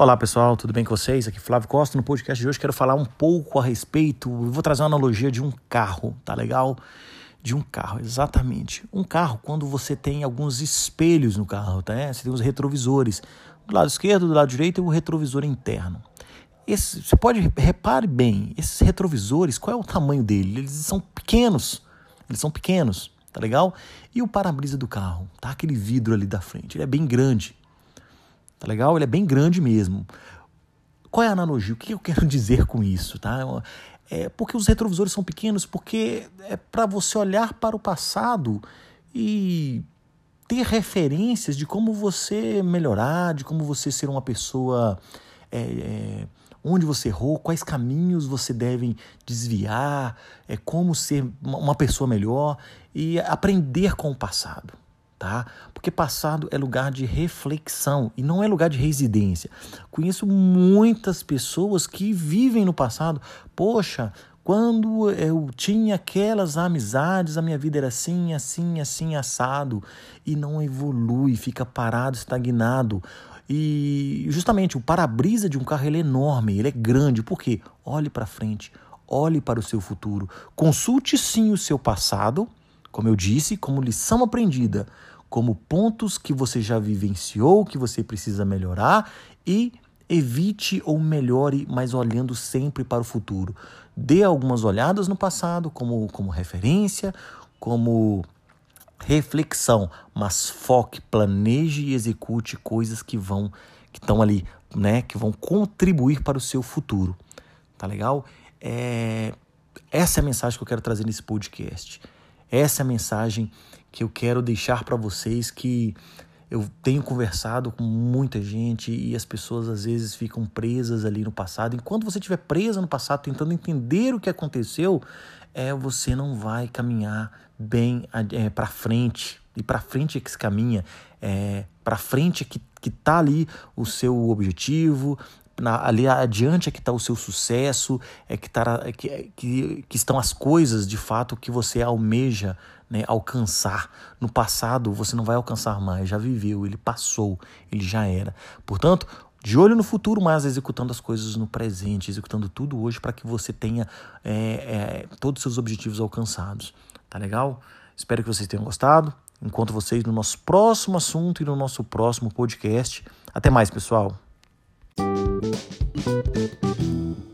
Olá pessoal, tudo bem com vocês? Aqui é Flávio Costa. No podcast de hoje quero falar um pouco a respeito, vou trazer uma analogia de um carro, tá legal? De um carro, exatamente. Um carro, quando você tem alguns espelhos no carro, tá? Você tem os retrovisores. Do lado esquerdo, do lado direito, e o retrovisor interno. Esse, você pode, repare bem, esses retrovisores, qual é o tamanho dele? Eles são pequenos, eles são pequenos, tá legal? E o para-brisa do carro, tá? Aquele vidro ali da frente, ele é bem grande. Tá legal? Ele é bem grande mesmo. Qual é a analogia? O que eu quero dizer com isso, tá? É porque os retrovisores são pequenos, porque é para você olhar para o passado e ter referências de como você melhorar, de como você ser uma pessoa, é, é, onde você errou, quais caminhos você deve desviar, é como ser uma pessoa melhor e aprender com o passado tá? Porque passado é lugar de reflexão e não é lugar de residência. Conheço muitas pessoas que vivem no passado. Poxa, quando eu tinha aquelas amizades, a minha vida era assim, assim, assim, assado e não evolui, fica parado, estagnado. E justamente o para-brisa de um carro ele é enorme, ele é grande. Por quê? Olhe para frente, olhe para o seu futuro. Consulte sim o seu passado, como eu disse, como lição aprendida, como pontos que você já vivenciou, que você precisa melhorar e evite ou melhore, mas olhando sempre para o futuro. Dê algumas olhadas no passado como, como referência, como reflexão, mas foque, planeje e execute coisas que vão que estão ali, né, que vão contribuir para o seu futuro. Tá legal? É, essa é a mensagem que eu quero trazer nesse podcast. Essa é a mensagem que eu quero deixar para vocês que eu tenho conversado com muita gente e as pessoas às vezes ficam presas ali no passado. Enquanto você estiver presa no passado, tentando entender o que aconteceu, é você não vai caminhar bem é, para frente. E para frente é que se caminha, é, para frente é que, que tá ali o seu objetivo, na, ali adiante é que está o seu sucesso, é que, tá, é que, é que, que estão as coisas de fato que você almeja né, alcançar. No passado você não vai alcançar mais, já viveu, ele passou, ele já era. Portanto, de olho no futuro, mas executando as coisas no presente, executando tudo hoje para que você tenha é, é, todos os seus objetivos alcançados. Tá legal? Espero que vocês tenham gostado. Encontro vocês no nosso próximo assunto e no nosso próximo podcast. Até mais, pessoal. Thank you.